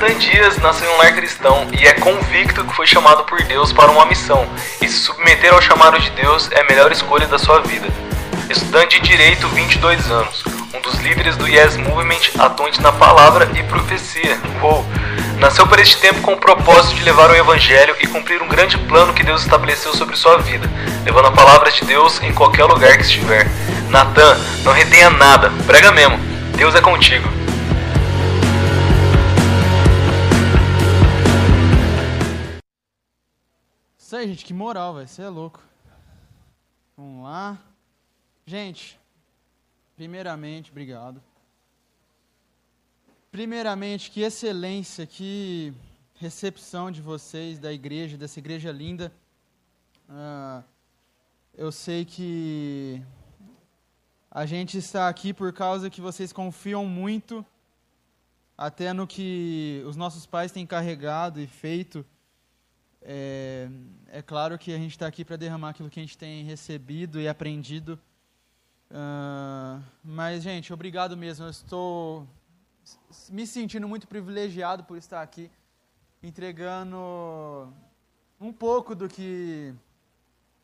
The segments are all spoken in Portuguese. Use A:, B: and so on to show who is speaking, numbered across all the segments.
A: Natan Dias nasceu em um lar cristão e é convicto que foi chamado por Deus para uma missão, e se submeter ao chamado de Deus é a melhor escolha da sua vida. Estudante de Direito, 22 anos, um dos líderes do Yes Movement, atuante na palavra e profecia. Uou! Nasceu para este tempo com o propósito de levar o Evangelho e cumprir um grande plano que Deus estabeleceu sobre sua vida, levando a palavra de Deus em qualquer lugar que estiver. Natan, não retenha nada, prega mesmo. Deus é contigo.
B: Isso aí, gente, que moral, velho. Você é louco. Vamos lá. Gente, primeiramente, obrigado. Primeiramente, que excelência, que recepção de vocês, da igreja, dessa igreja linda. Ah, eu sei que a gente está aqui por causa que vocês confiam muito até no que os nossos pais têm carregado e feito. É, é claro que a gente está aqui para derramar aquilo que a gente tem recebido e aprendido. Uh, mas, gente, obrigado mesmo. Eu estou me sentindo muito privilegiado por estar aqui, entregando um pouco do que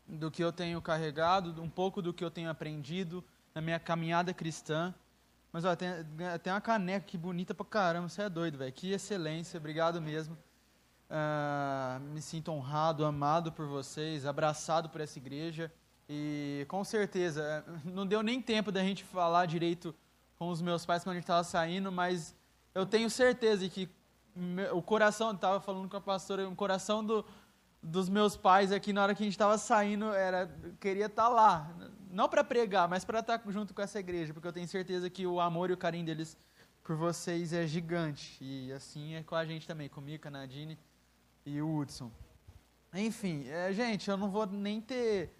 B: do que eu tenho carregado, um pouco do que eu tenho aprendido na minha caminhada cristã. Mas ó, tem, tem uma caneca que bonita pra caramba, você é doido, velho. Que excelência, obrigado mesmo. Uh, me sinto honrado, amado por vocês, abraçado por essa igreja. E com certeza, não deu nem tempo da gente falar direito com os meus pais quando a gente estava saindo, mas eu tenho certeza que o coração, estava falando com a pastora, o coração do, dos meus pais aqui na hora que a gente estava saindo era queria estar tá lá, não para pregar, mas para estar tá junto com essa igreja, porque eu tenho certeza que o amor e o carinho deles por vocês é gigante. E assim é com a gente também, comigo, com a Nadine e o Hudson. Enfim, é, gente, eu não vou nem ter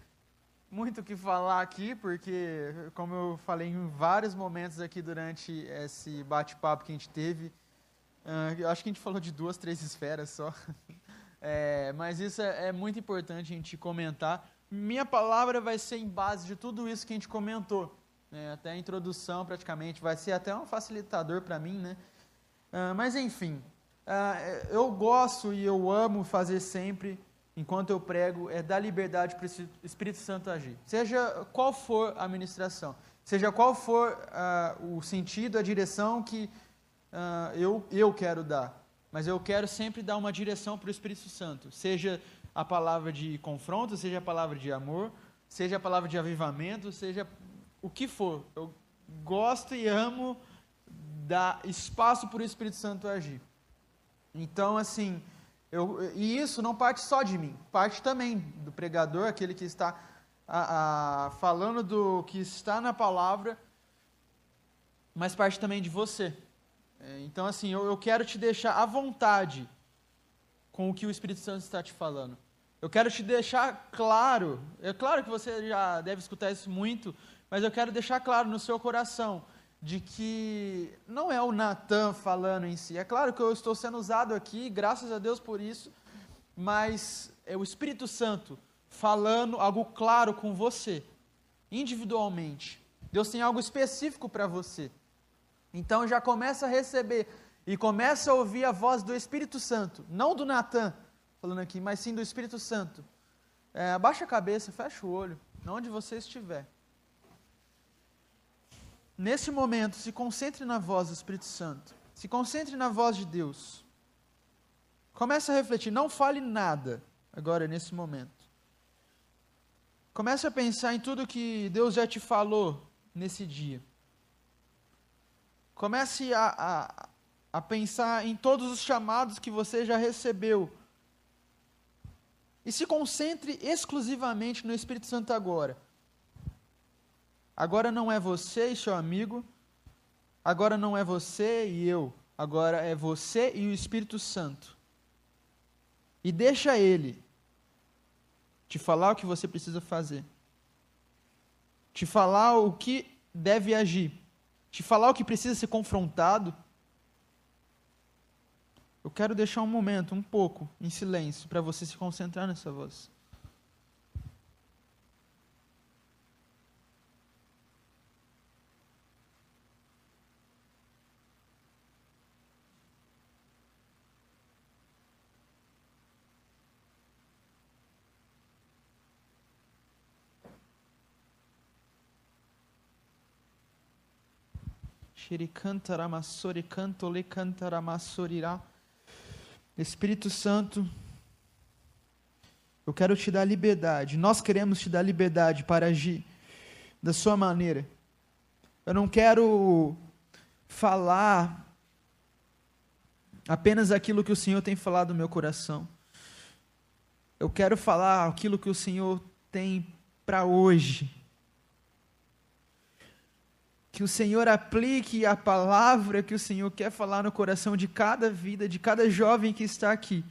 B: muito o que falar aqui, porque, como eu falei em vários momentos aqui durante esse bate-papo que a gente teve, uh, eu acho que a gente falou de duas, três esferas só. É, mas isso é, é, muito importante a gente comentar. Minha palavra vai ser em base de tudo isso que a gente comentou. Né? Até a introdução, praticamente, vai ser até um facilitador para mim, né? Uh, mas, enfim, uh, eu gosto e eu amo fazer sempre enquanto eu prego, é dar liberdade para o Espírito Santo agir. Seja qual for a ministração, seja qual for uh, o sentido, a direção que uh, eu, eu quero dar. Mas eu quero sempre dar uma direção para o Espírito Santo. Seja a palavra de confronto, seja a palavra de amor, seja a palavra de avivamento, seja o que for. Eu gosto e amo dar espaço para o Espírito Santo agir. Então, assim, eu, e isso não parte só de mim, parte também do pregador, aquele que está a, a, falando do que está na palavra, mas parte também de você. É, então, assim, eu, eu quero te deixar à vontade com o que o Espírito Santo está te falando. Eu quero te deixar claro, é claro que você já deve escutar isso muito, mas eu quero deixar claro no seu coração de que não é o Natan falando em si. É claro que eu estou sendo usado aqui, graças a Deus por isso, mas é o Espírito Santo falando algo claro com você, individualmente. Deus tem algo específico para você. Então já começa a receber e começa a ouvir a voz do Espírito Santo, não do Natan falando aqui, mas sim do Espírito Santo. É, abaixa a cabeça, fecha o olho, onde você estiver. Nesse momento, se concentre na voz do Espírito Santo. Se concentre na voz de Deus. Comece a refletir, não fale nada agora nesse momento. Comece a pensar em tudo que Deus já te falou nesse dia. Comece a, a, a pensar em todos os chamados que você já recebeu. E se concentre exclusivamente no Espírito Santo agora. Agora não é você e seu amigo, agora não é você e eu, agora é você e o Espírito Santo. E deixa ele te falar o que você precisa fazer, te falar o que deve agir, te falar o que precisa ser confrontado. Eu quero deixar um momento, um pouco, em silêncio, para você se concentrar nessa voz. Espírito Santo, eu quero te dar liberdade. Nós queremos te dar liberdade para agir da sua maneira. Eu não quero falar apenas aquilo que o Senhor tem falado no meu coração. Eu quero falar aquilo que o Senhor tem para hoje. Que o Senhor aplique a palavra que o Senhor quer falar no coração de cada vida, de cada jovem que está aqui.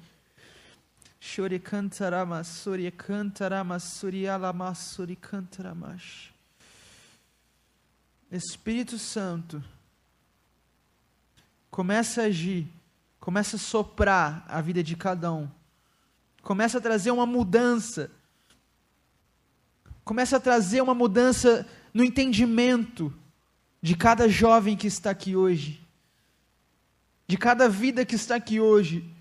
B: Espírito Santo, começa a agir, começa a soprar a vida de cada um, começa a trazer uma mudança, começa a trazer uma mudança no entendimento de cada jovem que está aqui hoje, de cada vida que está aqui hoje.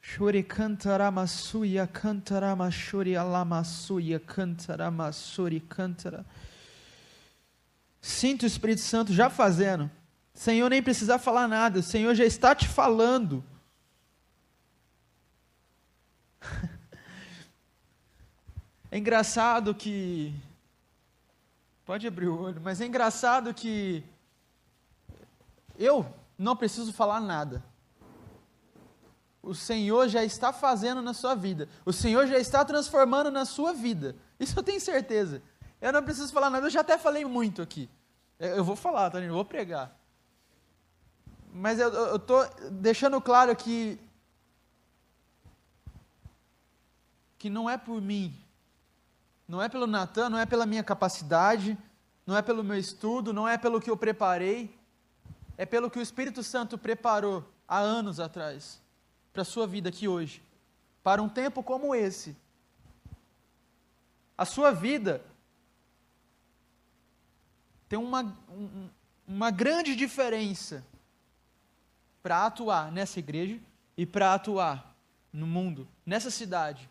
B: Shuri cantara masuya cantara mashuri alamasuya cantara masuri cantara. Sinto o Espírito Santo já fazendo. Senhor nem precisar falar nada, o Senhor já está te falando. É engraçado que. Pode abrir o olho, mas é engraçado que. Eu não preciso falar nada. O Senhor já está fazendo na sua vida. O Senhor já está transformando na sua vida. Isso eu tenho certeza. Eu não preciso falar nada, eu já até falei muito aqui. Eu vou falar, tá? Eu vou pregar. Mas eu estou deixando claro que. Que não é por mim, não é pelo Natan, não é pela minha capacidade, não é pelo meu estudo, não é pelo que eu preparei, é pelo que o Espírito Santo preparou há anos atrás para a sua vida aqui hoje, para um tempo como esse. A sua vida tem uma, um, uma grande diferença para atuar nessa igreja e para atuar no mundo, nessa cidade.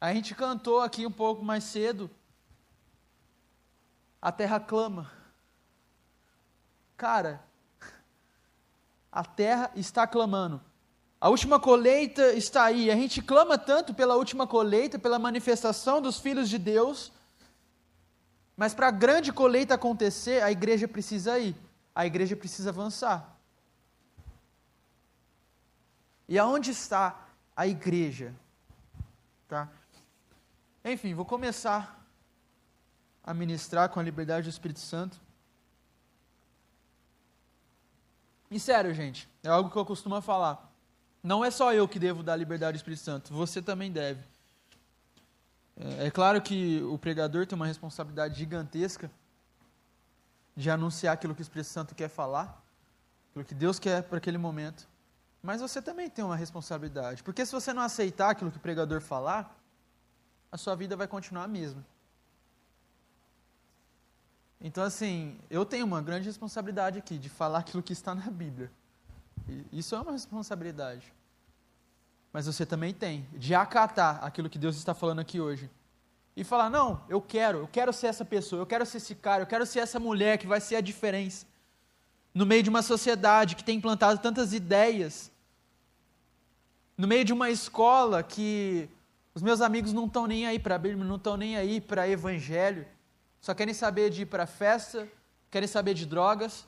B: A gente cantou aqui um pouco mais cedo. A terra clama. Cara, a terra está clamando. A última colheita está aí. A gente clama tanto pela última colheita, pela manifestação dos filhos de Deus. Mas para a grande colheita acontecer, a igreja precisa ir. A igreja precisa avançar. E aonde está a igreja? Tá? Enfim, vou começar a ministrar com a liberdade do Espírito Santo. E sério, gente, é algo que eu costumo falar. Não é só eu que devo dar liberdade ao Espírito Santo, você também deve. É, é claro que o pregador tem uma responsabilidade gigantesca de anunciar aquilo que o Espírito Santo quer falar, aquilo que Deus quer para aquele momento. Mas você também tem uma responsabilidade, porque se você não aceitar aquilo que o pregador falar, a sua vida vai continuar a mesma. Então, assim, eu tenho uma grande responsabilidade aqui de falar aquilo que está na Bíblia. Isso é uma responsabilidade. Mas você também tem de acatar aquilo que Deus está falando aqui hoje. E falar: não, eu quero, eu quero ser essa pessoa, eu quero ser esse cara, eu quero ser essa mulher que vai ser a diferença. No meio de uma sociedade que tem implantado tantas ideias. No meio de uma escola que os meus amigos não estão nem aí para a Bíblia, não estão nem aí para Evangelho, só querem saber de ir para festa, querem saber de drogas.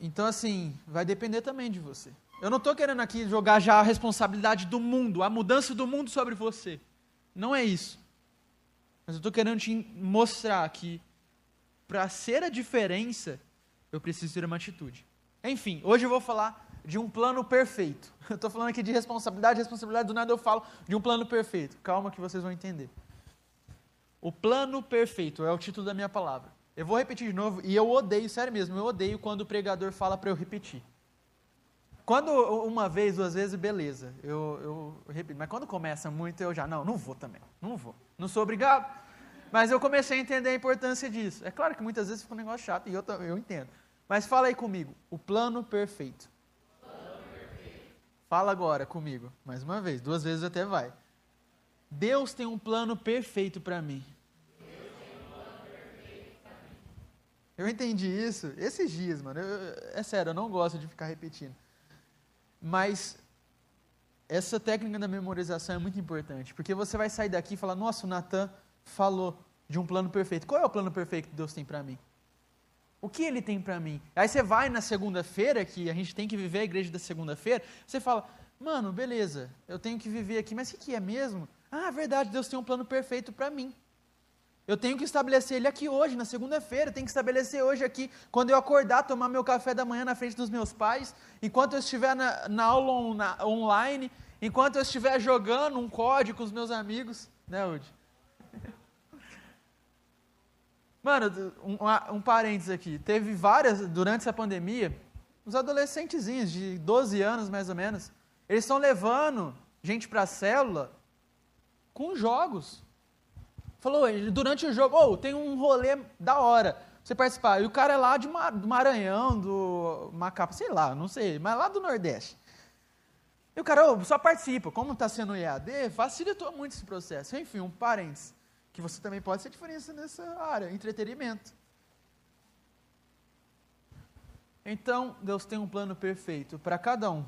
B: Então, assim, vai depender também de você. Eu não estou querendo aqui jogar já a responsabilidade do mundo, a mudança do mundo sobre você. Não é isso. Mas eu estou querendo te mostrar que, para ser a diferença, eu preciso ter uma atitude. Enfim, hoje eu vou falar de um plano perfeito. Eu estou falando aqui de responsabilidade, responsabilidade, do nada eu falo de um plano perfeito. Calma que vocês vão entender. O plano perfeito é o título da minha palavra. Eu vou repetir de novo, e eu odeio, sério mesmo, eu odeio quando o pregador fala para eu repetir. Quando uma vez, duas vezes, beleza, eu, eu, eu repito. Mas quando começa muito, eu já, não, não vou também, não vou. Não sou obrigado. Mas eu comecei a entender a importância disso. É claro que muitas vezes fica um negócio chato, e eu, eu entendo. Mas fala aí comigo, o plano perfeito. Fala agora comigo, mais uma vez, duas vezes até vai. Deus tem um plano perfeito para mim. Eu entendi isso esses dias, mano. Eu, é sério, eu não gosto de ficar repetindo. Mas essa técnica da memorização é muito importante, porque você vai sair daqui e falar: Nossa, o Natan falou de um plano perfeito. Qual é o plano perfeito que Deus tem para mim? O que ele tem para mim? Aí você vai na segunda-feira, que a gente tem que viver a igreja da segunda-feira, você fala: Mano, beleza, eu tenho que viver aqui, mas o que é mesmo? Ah, verdade, Deus tem um plano perfeito para mim. Eu tenho que estabelecer ele aqui hoje, na segunda-feira. Tenho que estabelecer hoje aqui, quando eu acordar, tomar meu café da manhã na frente dos meus pais, enquanto eu estiver na, na aula on, na, online, enquanto eu estiver jogando um código com os meus amigos. Né, Udi? Mano, um, um parênteses aqui. Teve várias, durante essa pandemia, os adolescentezinhos de 12 anos mais ou menos, eles estão levando gente para a célula com jogos. Falou, durante o jogo, oh, tem um rolê da hora você participar. E o cara é lá de do Maranhão, do Macapá, sei lá, não sei, mas lá do Nordeste. E o cara, oh, só participa. Como está sendo o EAD, facilitou muito esse processo. Enfim, um parênteses, que você também pode ser diferença nessa área, entretenimento. Então, Deus tem um plano perfeito para cada um.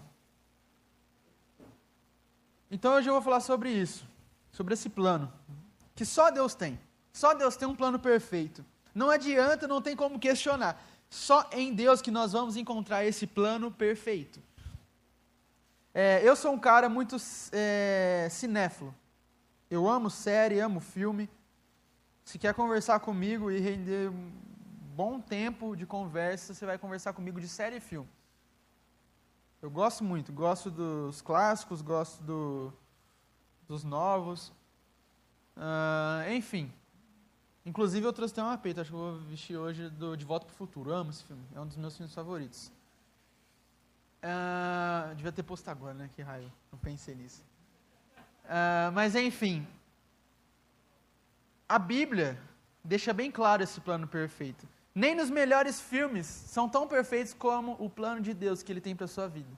B: Então, hoje eu vou falar sobre isso, sobre esse plano que só Deus tem. Só Deus tem um plano perfeito. Não adianta, não tem como questionar. Só em Deus que nós vamos encontrar esse plano perfeito. É, eu sou um cara muito é, cinéfilo. Eu amo série, amo filme. Se quer conversar comigo e render um bom tempo de conversa, você vai conversar comigo de série e filme. Eu gosto muito, gosto dos clássicos, gosto do, dos novos. Uh, enfim. Inclusive eu trouxe até uma peita, acho que eu vou vestir hoje do De Volta para o Futuro. amo esse filme, é um dos meus filmes favoritos. Uh, devia ter posto agora, né? Que raio, não pensei nisso. Uh, mas enfim, a Bíblia deixa bem claro esse plano perfeito. Nem nos melhores filmes são tão perfeitos como o plano de Deus que Ele tem para sua vida.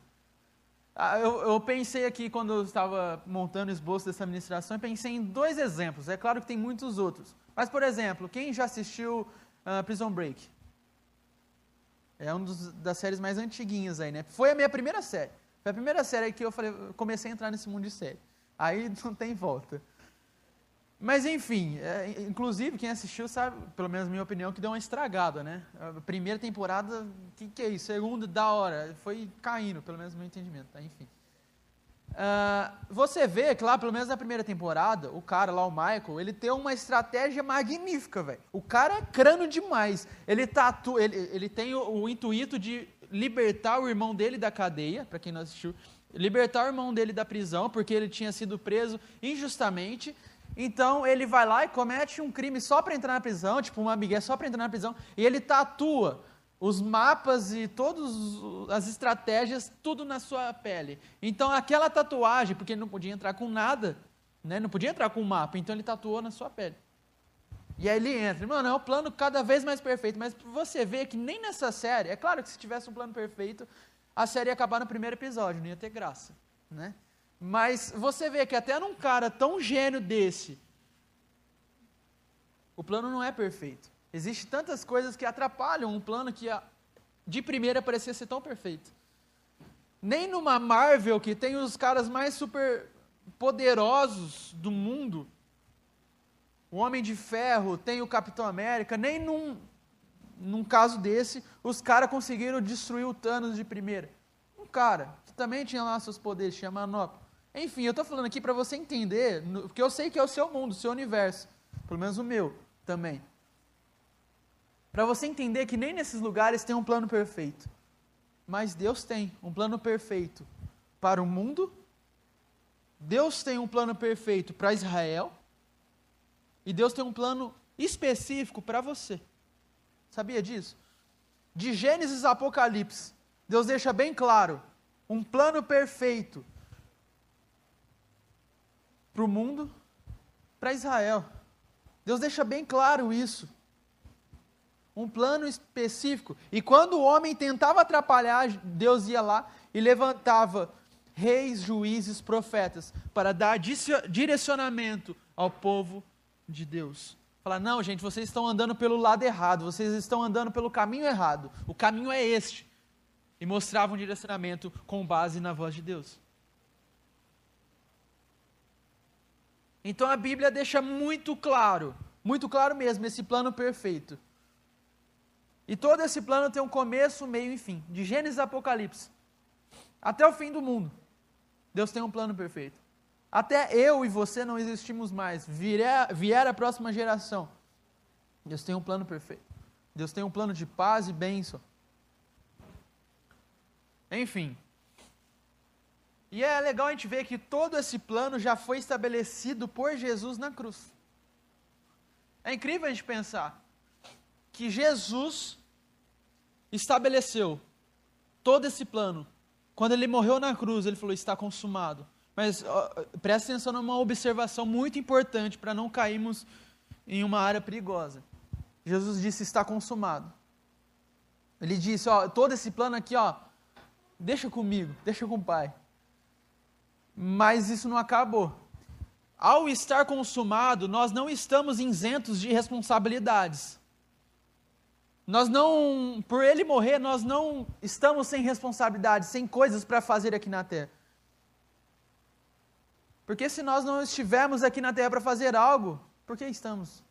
B: Ah, eu, eu, pensei aqui, quando eu estava montando o esboço dessa administração, eu pensei em dois exemplos. É claro que tem muitos outros. Mas, por exemplo, quem já assistiu uh, Prison Break? É uma das séries mais antiguinhas aí, né? Foi a minha primeira série. Foi a primeira série que eu falei, comecei a entrar nesse mundo de série. Aí não tem volta. Mas enfim, é, inclusive quem assistiu sabe, pelo menos minha opinião, que deu uma estragada, né? A primeira temporada, o que, que é isso? Segunda, da hora, foi caindo, pelo menos no meu entendimento, tá? Enfim. Uh, você vê que lá, pelo menos na primeira temporada, o cara lá, o Michael, ele tem uma estratégia magnífica, velho. O cara é crânio demais. Ele, tatu, ele, ele tem o, o intuito de libertar o irmão dele da cadeia, para quem não assistiu, libertar o irmão dele da prisão, porque ele tinha sido preso injustamente então ele vai lá e comete um crime só para entrar na prisão, tipo uma migué só para entrar na prisão, e ele tatua os mapas e todas as estratégias, tudo na sua pele. Então aquela tatuagem, porque ele não podia entrar com nada, né? não podia entrar com um mapa, então ele tatuou na sua pele. E aí ele entra. Mano, é um plano cada vez mais perfeito, mas você vê que nem nessa série, é claro que se tivesse um plano perfeito, a série ia acabar no primeiro episódio, não ia ter graça, né? Mas você vê que até num cara tão gênio desse, o plano não é perfeito. Existem tantas coisas que atrapalham um plano que de primeira parecia ser tão perfeito. Nem numa Marvel que tem os caras mais super poderosos do mundo, o Homem de Ferro, tem o Capitão América, nem num, num caso desse, os caras conseguiram destruir o Thanos de primeira. Um cara que também tinha lá seus poderes, tinha manopla. Enfim, eu estou falando aqui para você entender, porque eu sei que é o seu mundo, o seu universo, pelo menos o meu também. Para você entender que nem nesses lugares tem um plano perfeito. Mas Deus tem um plano perfeito para o mundo, Deus tem um plano perfeito para Israel, e Deus tem um plano específico para você. Sabia disso? De Gênesis a Apocalipse, Deus deixa bem claro um plano perfeito para o mundo, para Israel. Deus deixa bem claro isso. Um plano específico. E quando o homem tentava atrapalhar, Deus ia lá e levantava reis, juízes, profetas, para dar direcionamento ao povo de Deus. Falar, não, gente, vocês estão andando pelo lado errado, vocês estão andando pelo caminho errado, o caminho é este. E mostravam um direcionamento com base na voz de Deus. Então a Bíblia deixa muito claro, muito claro mesmo, esse plano perfeito. E todo esse plano tem um começo, meio e fim, de Gênesis a Apocalipse, até o fim do mundo. Deus tem um plano perfeito. Até eu e você não existimos mais, vier, vier a próxima geração. Deus tem um plano perfeito. Deus tem um plano de paz e bênção. Enfim. E é legal a gente ver que todo esse plano já foi estabelecido por Jesus na cruz. É incrível a gente pensar que Jesus estabeleceu todo esse plano. Quando ele morreu na cruz, ele falou: está consumado. Mas ó, presta atenção numa observação muito importante para não cairmos em uma área perigosa. Jesus disse: está consumado. Ele disse: ó, todo esse plano aqui, ó, deixa comigo, deixa com o Pai. Mas isso não acabou. Ao estar consumado, nós não estamos isentos de responsabilidades. Nós não, por ele morrer, nós não estamos sem responsabilidades, sem coisas para fazer aqui na terra. Porque se nós não estivermos aqui na terra para fazer algo, por que estamos?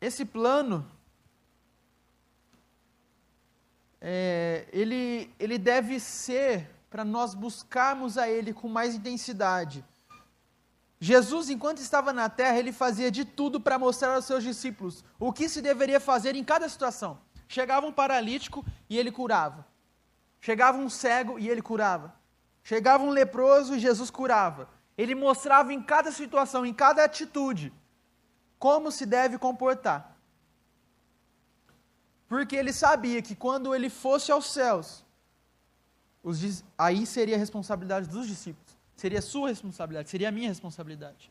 B: Esse plano é, ele, ele deve ser para nós buscarmos a Ele com mais intensidade. Jesus, enquanto estava na terra, ele fazia de tudo para mostrar aos seus discípulos o que se deveria fazer em cada situação. Chegava um paralítico e ele curava. Chegava um cego e ele curava. Chegava um leproso e Jesus curava. Ele mostrava em cada situação, em cada atitude, como se deve comportar porque ele sabia que quando ele fosse aos céus, os, aí seria a responsabilidade dos discípulos, seria sua responsabilidade, seria a minha responsabilidade.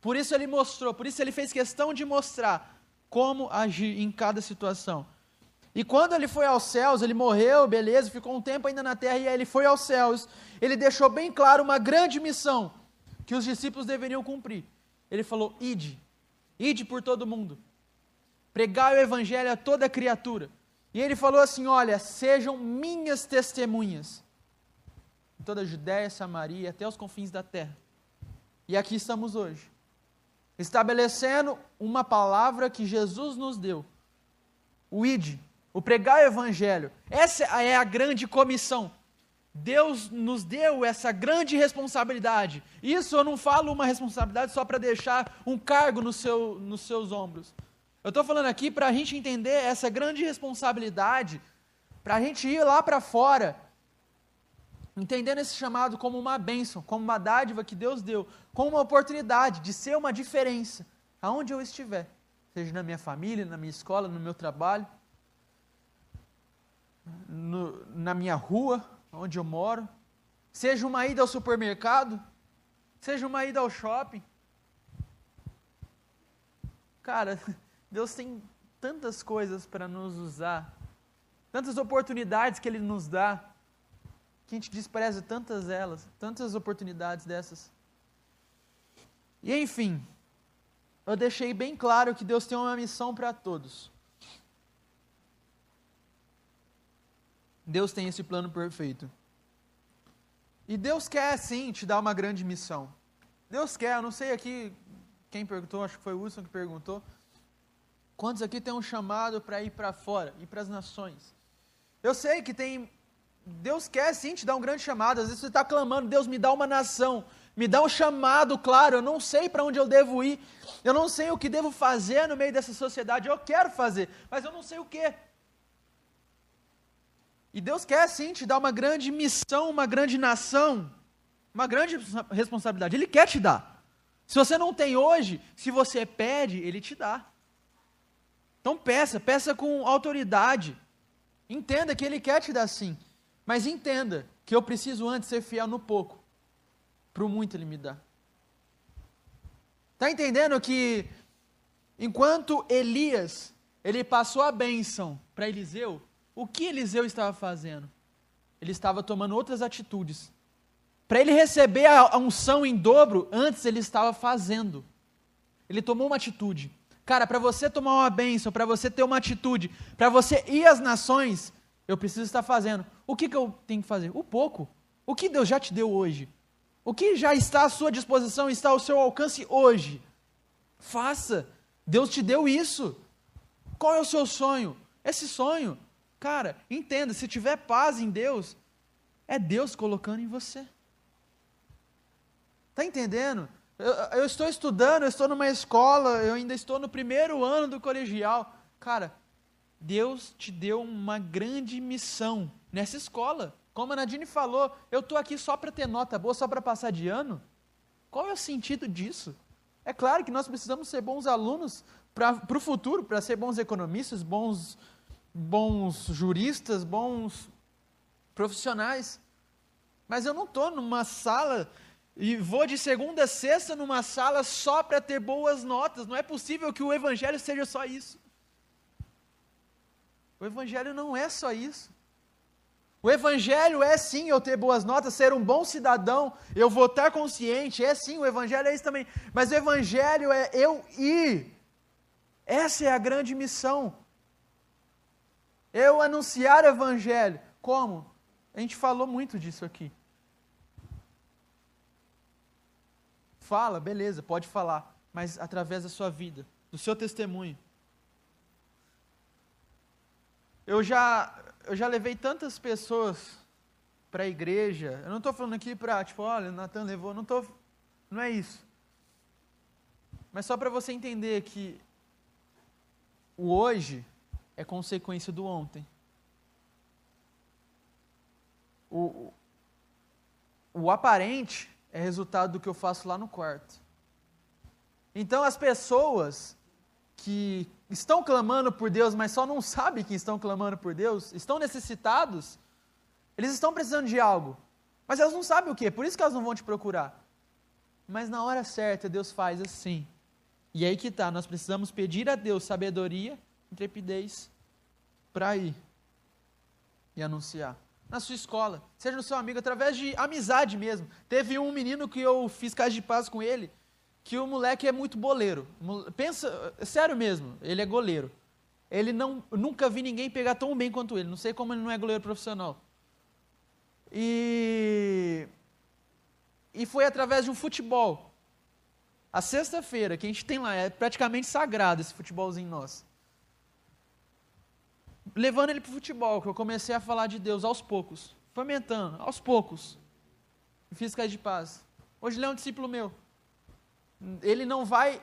B: Por isso ele mostrou, por isso ele fez questão de mostrar como agir em cada situação. E quando ele foi aos céus, ele morreu, beleza, ficou um tempo ainda na terra, e aí ele foi aos céus, ele deixou bem claro uma grande missão que os discípulos deveriam cumprir. Ele falou: ide, ide por todo mundo pregai o evangelho a toda criatura. E ele falou assim: Olha, sejam minhas testemunhas em toda a Judéia, Samaria, até os confins da terra. E aqui estamos hoje, estabelecendo uma palavra que Jesus nos deu: o id, o pregar o evangelho. Essa é a grande comissão. Deus nos deu essa grande responsabilidade. Isso eu não falo uma responsabilidade só para deixar um cargo no seu, nos seus ombros. Eu estou falando aqui para a gente entender essa grande responsabilidade, para a gente ir lá para fora, entendendo esse chamado como uma bênção, como uma dádiva que Deus deu, como uma oportunidade de ser uma diferença, aonde eu estiver, seja na minha família, na minha escola, no meu trabalho, no, na minha rua, onde eu moro, seja uma ida ao supermercado, seja uma ida ao shopping. Cara, Deus tem tantas coisas para nos usar, tantas oportunidades que Ele nos dá, que a gente despreza tantas elas, tantas oportunidades dessas. E enfim, eu deixei bem claro que Deus tem uma missão para todos. Deus tem esse plano perfeito. E Deus quer sim te dar uma grande missão. Deus quer, eu não sei aqui quem perguntou, acho que foi o Wilson que perguntou. Quantos aqui tem um chamado para ir para fora, ir para as nações? Eu sei que tem. Deus quer sim te dar um grande chamado. Às vezes você está clamando, Deus me dá uma nação, me dá um chamado, claro. Eu não sei para onde eu devo ir, eu não sei o que devo fazer no meio dessa sociedade. Eu quero fazer, mas eu não sei o que. E Deus quer sim te dar uma grande missão, uma grande nação, uma grande responsabilidade. Ele quer te dar. Se você não tem hoje, se você pede, Ele te dá. Então peça, peça com autoridade. Entenda que Ele quer te dar sim. Mas entenda que eu preciso antes ser fiel no pouco. Para o muito Ele me dá. Está entendendo que enquanto Elias ele passou a bênção para Eliseu, O que Eliseu estava fazendo? Ele estava tomando outras atitudes. Para ele receber a unção em dobro, antes ele estava fazendo. Ele tomou uma atitude. Cara, para você tomar uma bênção, para você ter uma atitude, para você ir às nações, eu preciso estar fazendo. O que, que eu tenho que fazer? O pouco. O que Deus já te deu hoje? O que já está à sua disposição, está ao seu alcance hoje? Faça. Deus te deu isso. Qual é o seu sonho? Esse sonho, cara, entenda: se tiver paz em Deus, é Deus colocando em você. Está entendendo? Eu, eu, estou estudando, eu estou numa escola, eu ainda estou no primeiro ano do colegial. Cara, Deus te deu uma grande missão nessa escola. Como a Nadine falou, eu estou aqui só para ter nota boa, só para passar de ano. Qual é o sentido disso? É claro que nós precisamos ser bons alunos para o futuro, para ser bons economistas, bons, bons juristas, bons profissionais. Mas eu não estou numa sala e vou de segunda a sexta numa sala só para ter boas notas. Não é possível que o Evangelho seja só isso. O Evangelho não é só isso. O Evangelho é sim eu ter boas notas, ser um bom cidadão, eu votar consciente, é sim, o Evangelho é isso também. Mas o Evangelho é eu ir. Essa é a grande missão. Eu anunciar o Evangelho. Como? A gente falou muito disso aqui. Fala, beleza, pode falar, mas através da sua vida, do seu testemunho. Eu já, eu já levei tantas pessoas para a igreja. Eu não estou falando aqui para, tipo, olha, o Natan levou. Não, tô, não é isso. Mas só para você entender que o hoje é consequência do ontem. O, o aparente é resultado do que eu faço lá no quarto. Então as pessoas que estão clamando por Deus, mas só não sabem que estão clamando por Deus, estão necessitados, eles estão precisando de algo, mas elas não sabem o que, por isso que elas não vão te procurar. Mas na hora certa, Deus faz assim. E aí que está, nós precisamos pedir a Deus sabedoria, intrepidez, para ir e anunciar na sua escola, seja no seu amigo, através de amizade mesmo. Teve um menino que eu fiz casa de paz com ele, que o moleque é muito boleiro. Pensa, sério mesmo, ele é goleiro. Ele não, nunca vi ninguém pegar tão bem quanto ele. Não sei como ele não é goleiro profissional. E e foi através de um futebol. A sexta-feira que a gente tem lá é praticamente sagrado esse futebolzinho nosso levando ele para o futebol, que eu comecei a falar de Deus aos poucos, fomentando, aos poucos. Fiz de paz. Hoje ele é um discípulo meu. Ele não vai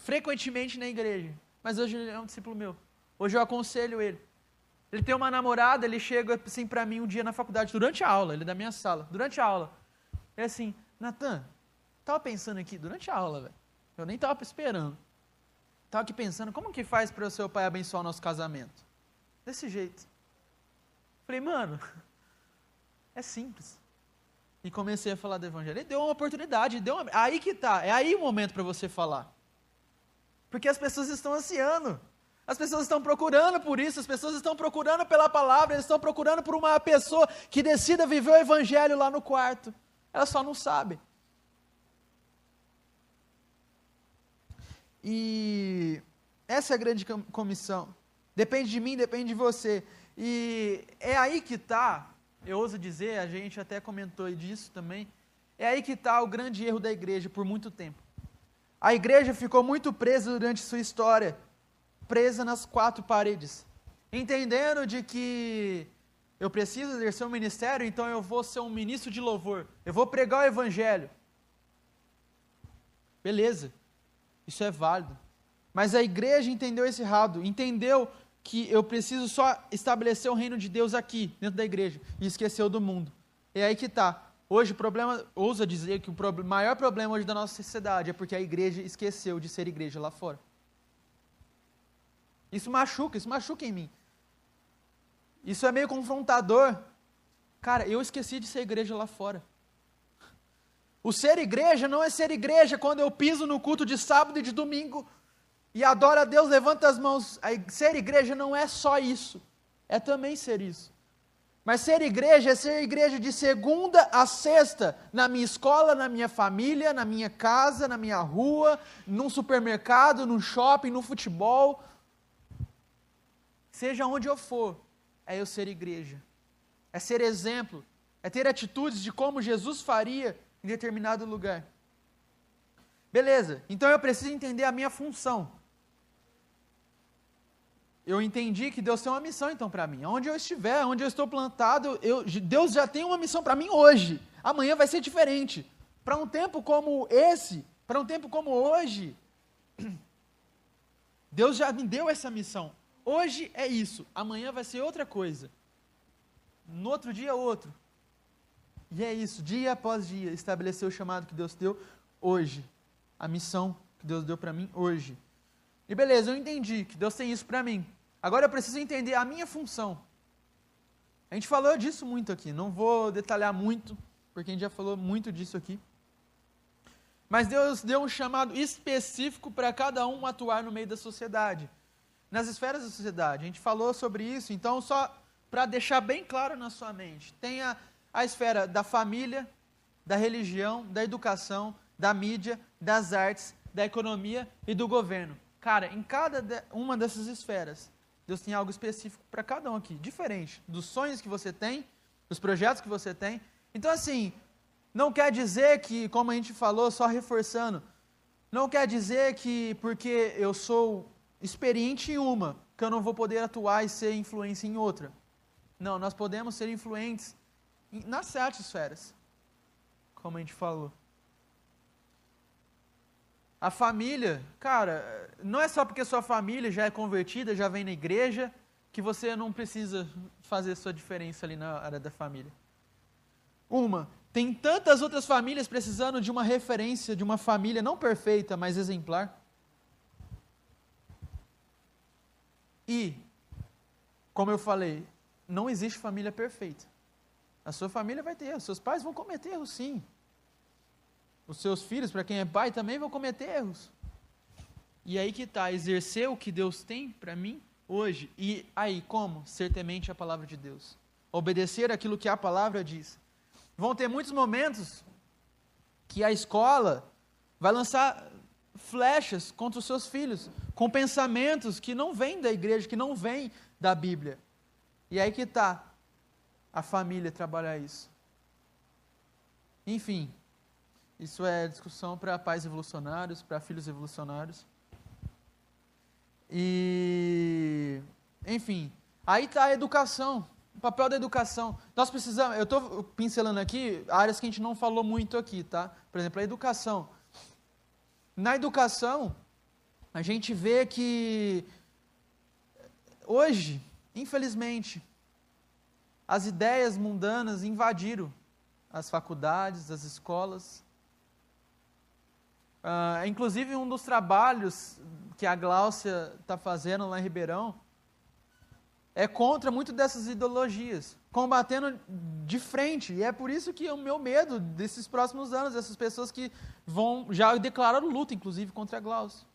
B: frequentemente na igreja, mas hoje ele é um discípulo meu. Hoje eu aconselho ele. Ele tem uma namorada, ele chega assim para mim um dia na faculdade, durante a aula, ele é da minha sala, durante a aula. É assim, Natan, tava pensando aqui, durante a aula, velho. Eu nem tava esperando. Tava aqui pensando, como que faz para o seu pai abençoar o nosso casamento? Desse jeito. Falei, mano, é simples. E comecei a falar do evangelho. Ele deu uma oportunidade, deu uma... aí que tá, é aí o momento para você falar. Porque as pessoas estão ansiando. As pessoas estão procurando por isso, as pessoas estão procurando pela palavra, eles estão procurando por uma pessoa que decida viver o evangelho lá no quarto. Ela só não sabe. E essa é a grande comissão. Depende de mim, depende de você. E é aí que está, eu ouso dizer, a gente até comentou disso também, é aí que está o grande erro da igreja por muito tempo. A igreja ficou muito presa durante sua história, presa nas quatro paredes, entendendo de que eu preciso exercer um ministério, então eu vou ser um ministro de louvor, eu vou pregar o evangelho. Beleza, isso é válido. Mas a igreja entendeu esse errado, entendeu que eu preciso só estabelecer o reino de Deus aqui, dentro da igreja, e esqueceu do mundo. É aí que está. Hoje o problema, ousa dizer que o maior problema hoje da nossa sociedade é porque a igreja esqueceu de ser igreja lá fora. Isso machuca, isso machuca em mim. Isso é meio confrontador. Cara, eu esqueci de ser igreja lá fora. O ser igreja não é ser igreja quando eu piso no culto de sábado e de domingo e adora a Deus, levanta as mãos. Ser igreja não é só isso. é também ser isso. Mas ser igreja é ser igreja de segunda a sexta, na minha escola, na minha família, na minha casa, na minha rua, num supermercado, no shopping, no futebol. Seja onde eu for, é eu ser igreja. É ser exemplo, é ter atitudes de como Jesus faria em determinado lugar. Beleza, então eu preciso entender a minha função eu entendi que Deus tem uma missão então para mim. Onde eu estiver, onde eu estou plantado, eu, Deus já tem uma missão para mim hoje. Amanhã vai ser diferente. Para um tempo como esse, para um tempo como hoje, Deus já me deu essa missão. Hoje é isso, amanhã vai ser outra coisa. No outro dia, outro. E é isso, dia após dia, estabelecer o chamado que Deus deu hoje. A missão que Deus deu para mim hoje. E beleza, eu entendi que Deus tem isso para mim. Agora eu preciso entender a minha função. A gente falou disso muito aqui, não vou detalhar muito, porque a gente já falou muito disso aqui. Mas Deus deu um chamado específico para cada um atuar no meio da sociedade, nas esferas da sociedade. A gente falou sobre isso, então, só para deixar bem claro na sua mente: tem a, a esfera da família, da religião, da educação, da mídia, das artes, da economia e do governo. Cara, em cada uma dessas esferas, Deus tem algo específico para cada um aqui, diferente dos sonhos que você tem, dos projetos que você tem. Então, assim, não quer dizer que, como a gente falou, só reforçando, não quer dizer que porque eu sou experiente em uma, que eu não vou poder atuar e ser influência em outra. Não, nós podemos ser influentes nas sete esferas, como a gente falou. A família, cara, não é só porque sua família já é convertida, já vem na igreja, que você não precisa fazer sua diferença ali na área da família. Uma, tem tantas outras famílias precisando de uma referência, de uma família não perfeita, mas exemplar. E, como eu falei, não existe família perfeita. A sua família vai ter seus pais vão cometer erros sim. Os seus filhos, para quem é pai, também vão cometer erros. E aí que está, exercer o que Deus tem para mim hoje. E aí, como? Ser temente à palavra de Deus. Obedecer aquilo que a palavra diz. Vão ter muitos momentos que a escola vai lançar flechas contra os seus filhos, com pensamentos que não vêm da igreja, que não vêm da Bíblia. E aí que está a família trabalhar isso. Enfim, isso é discussão para pais evolucionários, para filhos revolucionários. E, enfim, aí está a educação, o papel da educação. Nós precisamos, eu estou pincelando aqui áreas que a gente não falou muito aqui, tá? Por exemplo, a educação. Na educação, a gente vê que hoje, infelizmente, as ideias mundanas invadiram as faculdades, as escolas, Uh, inclusive, um dos trabalhos que a Gláucia está fazendo lá em Ribeirão é contra muito dessas ideologias, combatendo de frente. E é por isso que o meu medo desses próximos anos, dessas pessoas que vão já declararam luta, inclusive, contra a Gláucia.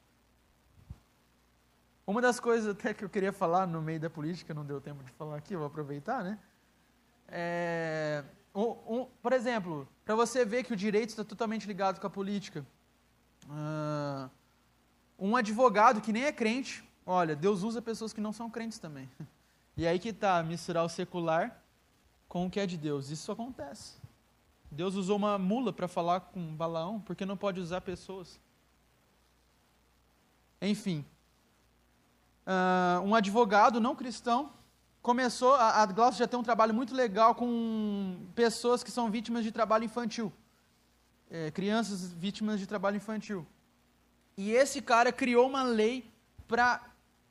B: Uma das coisas até que eu queria falar no meio da política, não deu tempo de falar aqui, vou aproveitar, né? É, um, um, por exemplo, para você ver que o direito está totalmente ligado com a política. Uh, um advogado que nem é crente, olha, Deus usa pessoas que não são crentes também. E aí que está, misturar o secular com o que é de Deus. Isso acontece. Deus usou uma mula para falar com Balaão, porque não pode usar pessoas. Enfim, uh, um advogado não cristão começou, a, a Glaucia já tem um trabalho muito legal com pessoas que são vítimas de trabalho infantil é, crianças vítimas de trabalho infantil. E esse cara criou uma lei para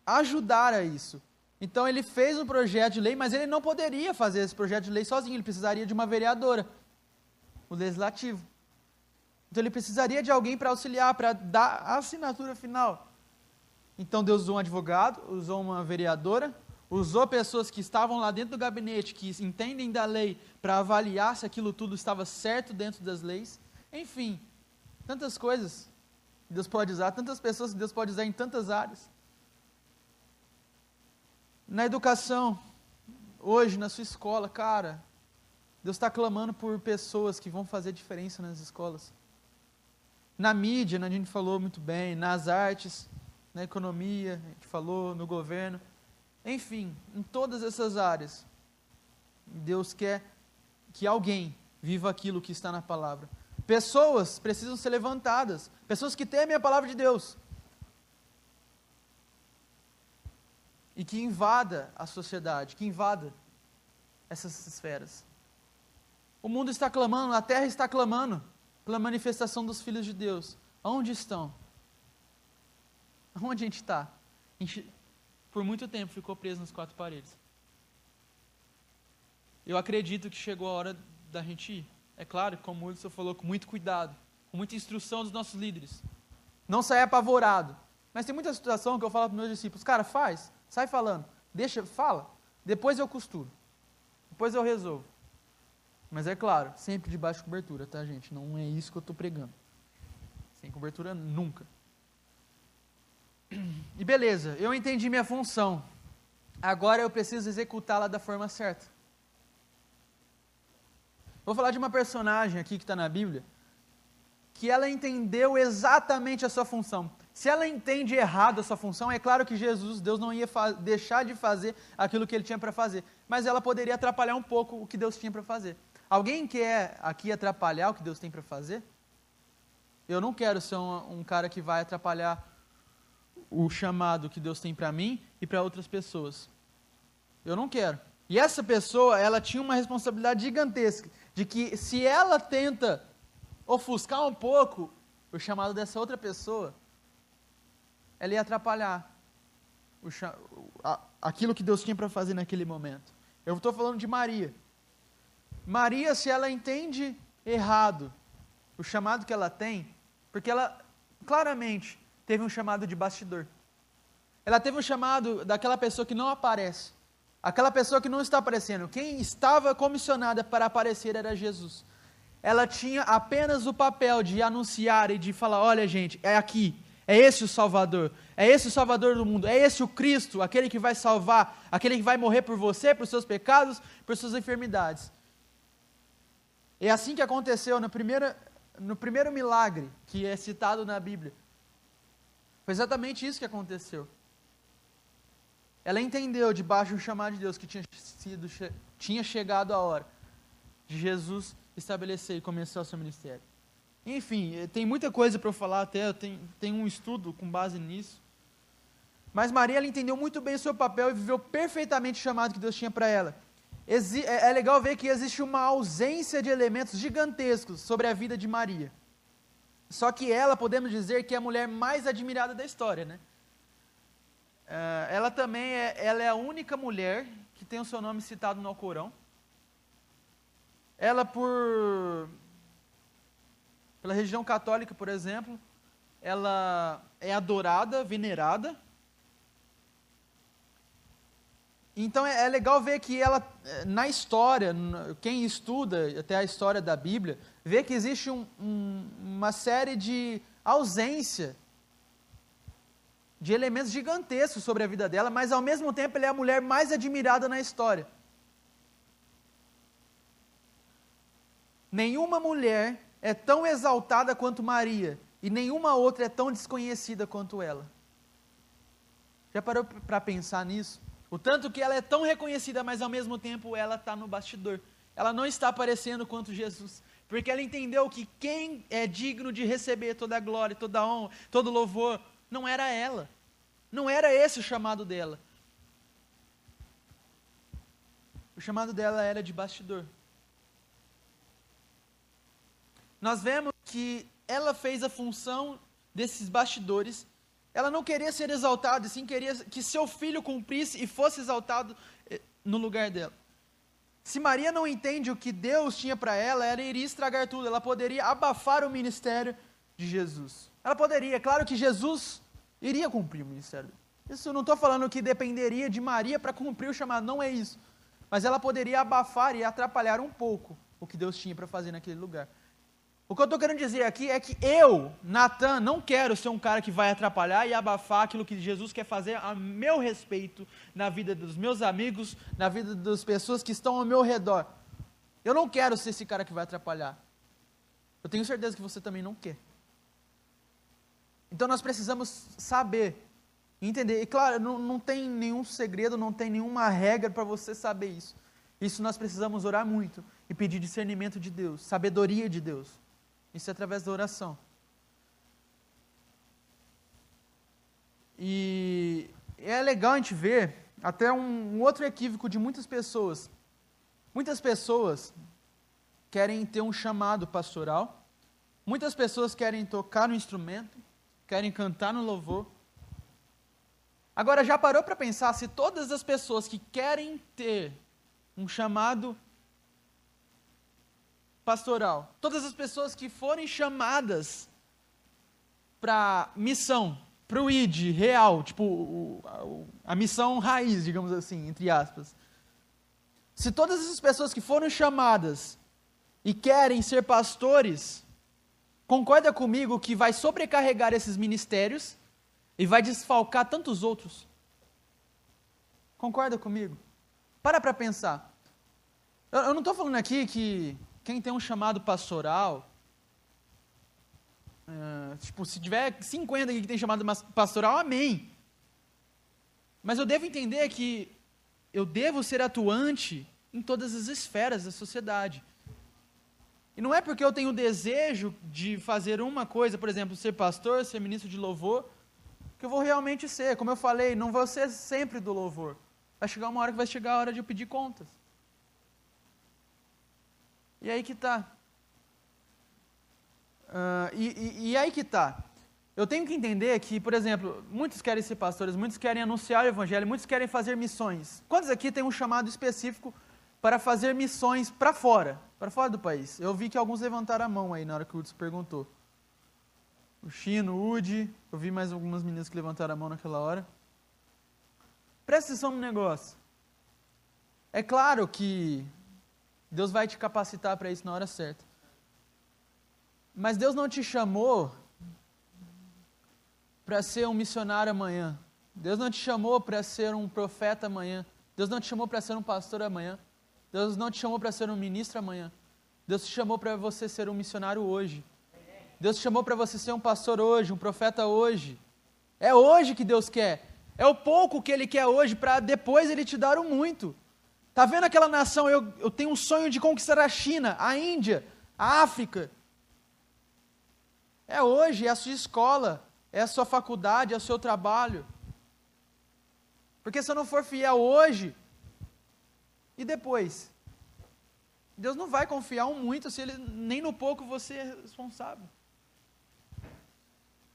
B: ajudar a isso. Então ele fez um projeto de lei, mas ele não poderia fazer esse projeto de lei sozinho, ele precisaria de uma vereadora, o legislativo. Então ele precisaria de alguém para auxiliar, para dar a assinatura final. Então Deus usou um advogado, usou uma vereadora, usou pessoas que estavam lá dentro do gabinete, que entendem da lei, para avaliar se aquilo tudo estava certo dentro das leis. Enfim, tantas coisas que Deus pode usar, tantas pessoas que Deus pode usar em tantas áreas. Na educação, hoje na sua escola, cara, Deus está clamando por pessoas que vão fazer diferença nas escolas. Na mídia, né, a gente falou muito bem, nas artes, na economia, a gente falou, no governo. Enfim, em todas essas áreas, Deus quer que alguém viva aquilo que está na palavra. Pessoas precisam ser levantadas, pessoas que temem a palavra de Deus. E que invada a sociedade, que invada essas esferas. O mundo está clamando, a terra está clamando pela manifestação dos filhos de Deus. Onde estão? Onde a gente está? A gente, por muito tempo, ficou preso nas quatro paredes. Eu acredito que chegou a hora da gente ir. É claro, como o Wilson falou, com muito cuidado, com muita instrução dos nossos líderes. Não sair apavorado. Mas tem muita situação que eu falo para meus discípulos, cara, faz, sai falando, deixa, fala, depois eu costuro, depois eu resolvo. Mas é claro, sempre de cobertura, tá, gente? Não é isso que eu estou pregando. Sem cobertura, nunca. E beleza, eu entendi minha função. Agora eu preciso executá-la da forma certa. Vou falar de uma personagem aqui que está na Bíblia, que ela entendeu exatamente a sua função. Se ela entende errado a sua função, é claro que Jesus, Deus não ia deixar de fazer aquilo que ele tinha para fazer, mas ela poderia atrapalhar um pouco o que Deus tinha para fazer. Alguém quer aqui atrapalhar o que Deus tem para fazer? Eu não quero ser um, um cara que vai atrapalhar o chamado que Deus tem para mim e para outras pessoas. Eu não quero. E essa pessoa, ela tinha uma responsabilidade gigantesca de que se ela tenta ofuscar um pouco o chamado dessa outra pessoa, ela ia atrapalhar o, a, aquilo que Deus tinha para fazer naquele momento. Eu estou falando de Maria. Maria, se ela entende errado o chamado que ela tem, porque ela claramente teve um chamado de bastidor. Ela teve um chamado daquela pessoa que não aparece. Aquela pessoa que não está aparecendo. Quem estava comissionada para aparecer era Jesus. Ela tinha apenas o papel de anunciar e de falar: olha, gente, é aqui. É esse o Salvador. É esse o Salvador do mundo. É esse o Cristo, aquele que vai salvar, aquele que vai morrer por você, por seus pecados, por suas enfermidades. É assim que aconteceu no primeiro, no primeiro milagre que é citado na Bíblia. Foi exatamente isso que aconteceu. Ela entendeu, debaixo do chamado de Deus, que tinha, sido, tinha chegado a hora de Jesus estabelecer e começar o seu ministério. Enfim, eh, tem muita coisa para eu falar até, tem, tem um estudo com base nisso. Mas Maria ela entendeu muito bem o seu papel e viveu perfeitamente o chamado que Deus tinha para ela. Exi é, é legal ver que existe uma ausência de elementos gigantescos sobre a vida de Maria. Só que ela, podemos dizer que é a mulher mais admirada da história, né? Uh, ela também é, ela é a única mulher que tem o seu nome citado no Alcorão. Ela, por pela religião católica, por exemplo, ela é adorada, venerada. Então é, é legal ver que ela, eh, na história, quem estuda até a história da Bíblia, vê que existe um, um, uma série de ausência de elementos gigantescos sobre a vida dela, mas ao mesmo tempo ela é a mulher mais admirada na história. Nenhuma mulher é tão exaltada quanto Maria, e nenhuma outra é tão desconhecida quanto ela. Já parou para pensar nisso? O tanto que ela é tão reconhecida, mas ao mesmo tempo ela está no bastidor. Ela não está aparecendo quanto Jesus. Porque ela entendeu que quem é digno de receber toda a glória, toda a honra, todo o louvor, não era ela. Não era esse o chamado dela. O chamado dela era de bastidor. Nós vemos que ela fez a função desses bastidores. Ela não queria ser exaltada, sim queria que seu filho cumprisse e fosse exaltado eh, no lugar dela. Se Maria não entende o que Deus tinha para ela, ela iria estragar tudo. Ela poderia abafar o ministério de Jesus. Ela poderia, é claro que Jesus iria cumprir o ministério. Isso eu não estou falando que dependeria de Maria para cumprir o chamado, não é isso. Mas ela poderia abafar e atrapalhar um pouco o que Deus tinha para fazer naquele lugar. O que eu estou querendo dizer aqui é que eu, Natan, não quero ser um cara que vai atrapalhar e abafar aquilo que Jesus quer fazer a meu respeito, na vida dos meus amigos, na vida das pessoas que estão ao meu redor. Eu não quero ser esse cara que vai atrapalhar. Eu tenho certeza que você também não quer. Então nós precisamos saber, entender. E claro, não, não tem nenhum segredo, não tem nenhuma regra para você saber isso. Isso nós precisamos orar muito e pedir discernimento de Deus, sabedoria de Deus. Isso é através da oração. E é legal a gente ver até um, um outro equívoco de muitas pessoas. Muitas pessoas querem ter um chamado pastoral, muitas pessoas querem tocar no instrumento, querem cantar no louvor. Agora, já parou para pensar se todas as pessoas que querem ter um chamado pastoral. Todas as pessoas que forem chamadas para missão, para o ID real, tipo a, a missão raiz, digamos assim, entre aspas. Se todas essas pessoas que foram chamadas e querem ser pastores, concorda comigo que vai sobrecarregar esses ministérios e vai desfalcar tantos outros? Concorda comigo? Para para pensar. Eu, eu não estou falando aqui que quem tem um chamado pastoral, uh, tipo, se tiver 50 aqui que tem chamado pastoral, amém. Mas eu devo entender que eu devo ser atuante em todas as esferas da sociedade. E não é porque eu tenho desejo de fazer uma coisa, por exemplo, ser pastor, ser ministro de louvor, que eu vou realmente ser. Como eu falei, não vou ser sempre do louvor. Vai chegar uma hora que vai chegar a hora de eu pedir contas. E aí que está. Uh, e, e, e aí que está. Eu tenho que entender que, por exemplo, muitos querem ser pastores, muitos querem anunciar o evangelho, muitos querem fazer missões. Quantos aqui têm um chamado específico para fazer missões para fora, para fora do país? Eu vi que alguns levantaram a mão aí na hora que o Hudson perguntou. O Chino, o Udi, eu vi mais algumas meninas que levantaram a mão naquela hora. Presta atenção no negócio. É claro que Deus vai te capacitar para isso na hora certa. Mas Deus não te chamou para ser um missionário amanhã. Deus não te chamou para ser um profeta amanhã. Deus não te chamou para ser um pastor amanhã. Deus não te chamou para ser um ministro amanhã. Deus te chamou para você ser um missionário hoje. Deus te chamou para você ser um pastor hoje, um profeta hoje. É hoje que Deus quer. É o pouco que Ele quer hoje, para depois Ele te dar o muito. Está vendo aquela nação? Eu, eu tenho um sonho de conquistar a China, a Índia, a África. É hoje, é a sua escola, é a sua faculdade, é o seu trabalho. Porque se eu não for fiel hoje, e depois? Deus não vai confiar um muito se ele nem no pouco você é responsável.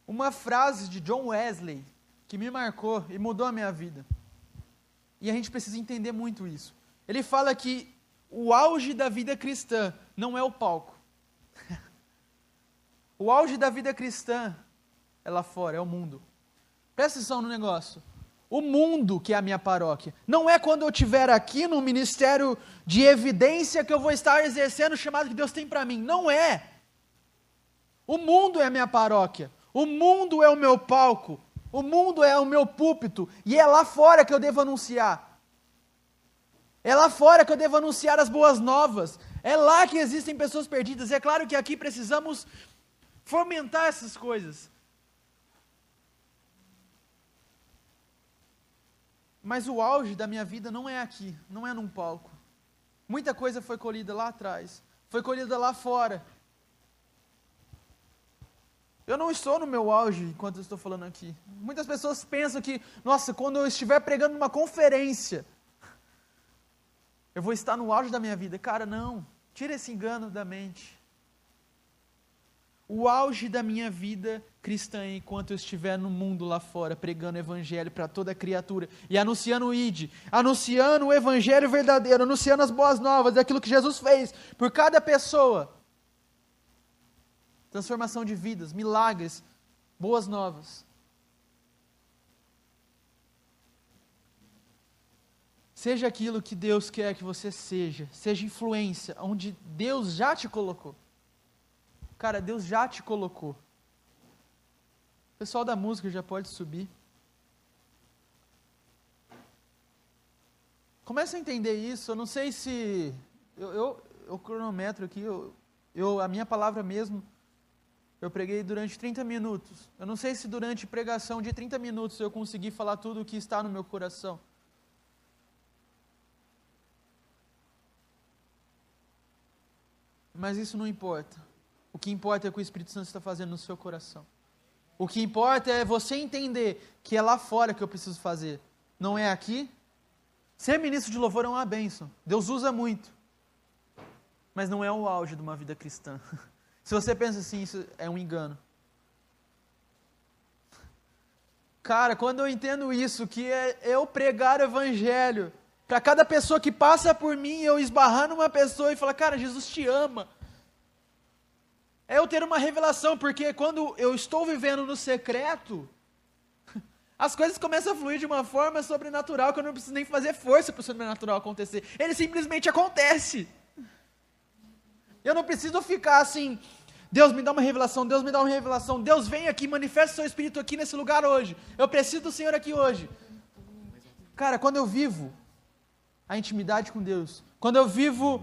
B: Uma frase de John Wesley que me marcou e mudou a minha vida. E a gente precisa entender muito isso. Ele fala que o auge da vida cristã não é o palco. o auge da vida cristã é lá fora, é o mundo. Presta atenção no negócio. O mundo que é a minha paróquia. Não é quando eu estiver aqui no ministério de evidência que eu vou estar exercendo o chamado que Deus tem para mim. Não é. O mundo é a minha paróquia. O mundo é o meu palco. O mundo é o meu púlpito. E é lá fora que eu devo anunciar. É lá fora que eu devo anunciar as boas novas. É lá que existem pessoas perdidas. É claro que aqui precisamos fomentar essas coisas. Mas o auge da minha vida não é aqui, não é num palco. Muita coisa foi colhida lá atrás, foi colhida lá fora. Eu não estou no meu auge enquanto eu estou falando aqui. Muitas pessoas pensam que, nossa, quando eu estiver pregando numa conferência, eu vou estar no auge da minha vida. Cara, não. Tira esse engano da mente. O auge da minha vida cristã enquanto eu estiver no mundo lá fora, pregando o evangelho para toda criatura e anunciando o ID, anunciando o evangelho verdadeiro, anunciando as boas novas, daquilo que Jesus fez por cada pessoa. Transformação de vidas, milagres, boas novas. Seja aquilo que Deus quer que você seja. Seja influência, onde Deus já te colocou. Cara, Deus já te colocou. O pessoal da música já pode subir. Começa a entender isso. Eu não sei se. Eu, eu, eu cronometro aqui, eu, eu, a minha palavra mesmo, eu preguei durante 30 minutos. Eu não sei se durante pregação de 30 minutos eu consegui falar tudo o que está no meu coração. Mas isso não importa. O que importa é o que o Espírito Santo está fazendo no seu coração. O que importa é você entender que é lá fora que eu preciso fazer, não é aqui. Ser ministro de louvor é uma bênção. Deus usa muito. Mas não é o auge de uma vida cristã. Se você pensa assim, isso é um engano. Cara, quando eu entendo isso, que é eu pregar o evangelho, para cada pessoa que passa por mim, eu esbarrar numa pessoa e falar, cara, Jesus te ama. É eu ter uma revelação, porque quando eu estou vivendo no secreto, as coisas começam a fluir de uma forma sobrenatural que eu não preciso nem fazer força para o sobrenatural acontecer. Ele simplesmente acontece. Eu não preciso ficar assim, Deus me dá uma revelação, Deus me dá uma revelação, Deus vem aqui, manifesta o seu espírito aqui nesse lugar hoje. Eu preciso do Senhor aqui hoje. Cara, quando eu vivo a intimidade com Deus, quando eu vivo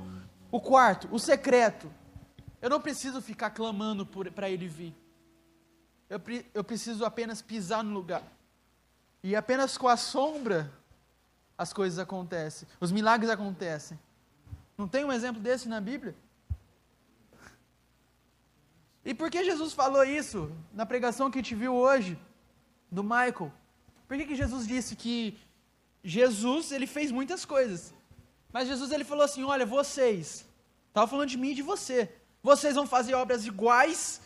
B: o quarto, o secreto, eu não preciso ficar clamando para Ele vir. Eu, eu preciso apenas pisar no lugar. E apenas com a sombra as coisas acontecem, os milagres acontecem. Não tem um exemplo desse na Bíblia? E por que Jesus falou isso na pregação que gente viu hoje, do Michael? Por que, que Jesus disse que Jesus ele fez muitas coisas, mas Jesus ele falou assim: olha, vocês, estava falando de mim e de você, vocês vão fazer obras iguais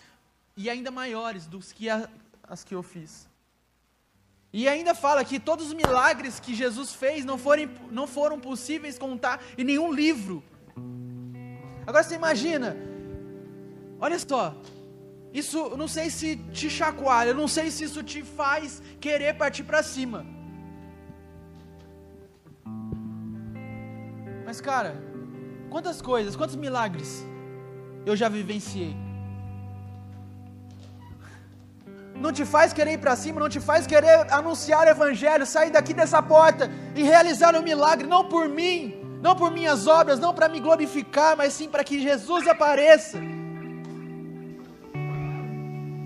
B: e ainda maiores dos que a, as que eu fiz. E ainda fala que todos os milagres que Jesus fez não foram, não foram possíveis contar em nenhum livro. Agora você imagina, olha só, isso não sei se te chacoalha, não sei se isso te faz querer partir para cima. Mas cara, quantas coisas, quantos milagres eu já vivenciei. Não te faz querer ir para cima, não te faz querer anunciar o Evangelho, sair daqui dessa porta e realizar um milagre, não por mim, não por minhas obras, não para me glorificar, mas sim para que Jesus apareça.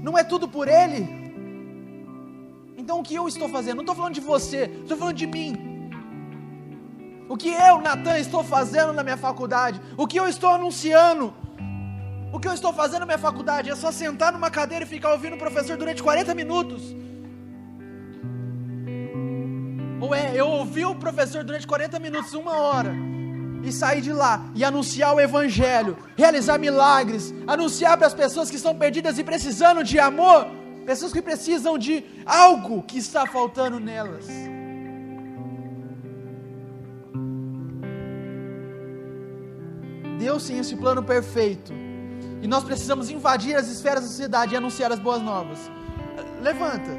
B: Não é tudo por Ele. Então o que eu estou fazendo? Não estou falando de você, estou falando de mim. O que eu, Natan, estou fazendo na minha faculdade? O que eu estou anunciando? O que eu estou fazendo na minha faculdade é só sentar numa cadeira e ficar ouvindo o professor durante 40 minutos. Ou é eu ouvir o professor durante 40 minutos, uma hora, e sair de lá e anunciar o Evangelho, realizar milagres, anunciar para as pessoas que estão perdidas e precisando de amor, pessoas que precisam de algo que está faltando nelas. Deus tem esse plano perfeito e nós precisamos invadir as esferas da sociedade e anunciar as boas novas. Levanta.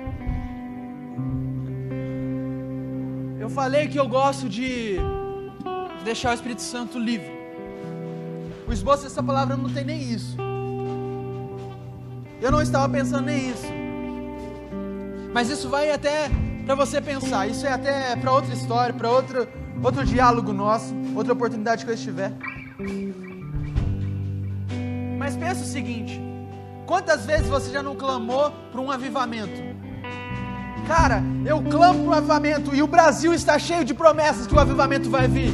B: Eu falei que eu gosto de deixar o Espírito Santo livre. O esboço dessa palavra não tem nem isso. Eu não estava pensando nem isso. Mas isso vai até para você pensar. Isso é até para outra história, para outro, outro diálogo nosso, outra oportunidade que eu estiver. Mas pensa o seguinte: quantas vezes você já não clamou por um avivamento? Cara, eu clamo por um avivamento e o Brasil está cheio de promessas que o avivamento vai vir.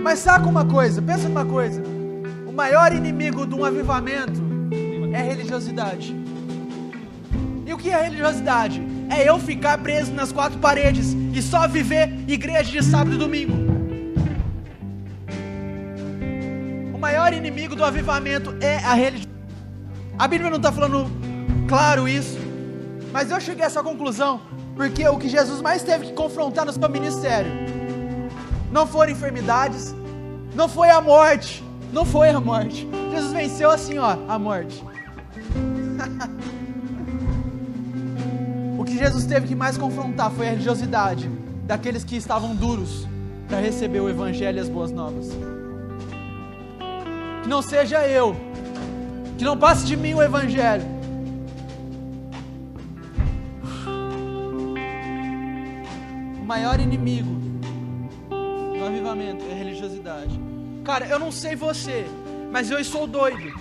B: Mas saca uma coisa, pensa numa coisa: o maior inimigo de um avivamento é a religiosidade. E o que é religiosidade? É eu ficar preso nas quatro paredes e só viver igreja de sábado e domingo. Maior inimigo do avivamento é a religião. A Bíblia não está falando claro isso, mas eu cheguei a essa conclusão porque o que Jesus mais teve que confrontar no seu ministério não foram enfermidades, não foi a morte, não foi a morte. Jesus venceu assim, ó, a morte. o que Jesus teve que mais confrontar foi a religiosidade daqueles que estavam duros para receber o evangelho e as boas novas. Que não seja eu Que não passe de mim o Evangelho. O maior inimigo do avivamento é a religiosidade. Cara, eu não sei você, mas eu estou doido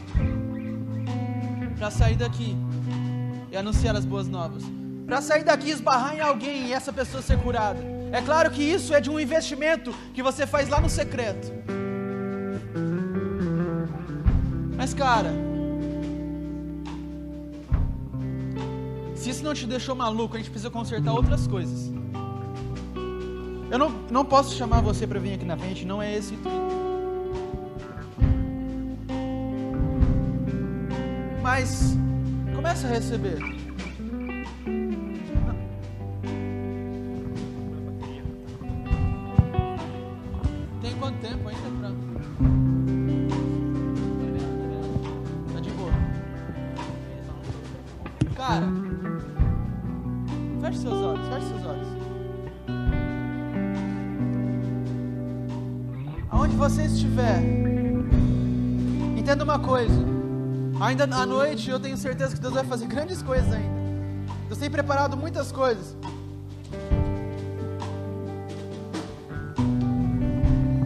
B: para sair daqui e anunciar as boas novas. Para sair daqui, esbarrar em alguém e essa pessoa ser curada. É claro que isso é de um investimento que você faz lá no secreto. Mas, cara, se isso não te deixou maluco, a gente precisa consertar outras coisas. Eu não, não posso chamar você para vir aqui na frente, não é esse. Mas começa a receber. Uma coisa. Ainda à noite eu tenho certeza que Deus vai fazer grandes coisas ainda. Deus tem preparado muitas coisas.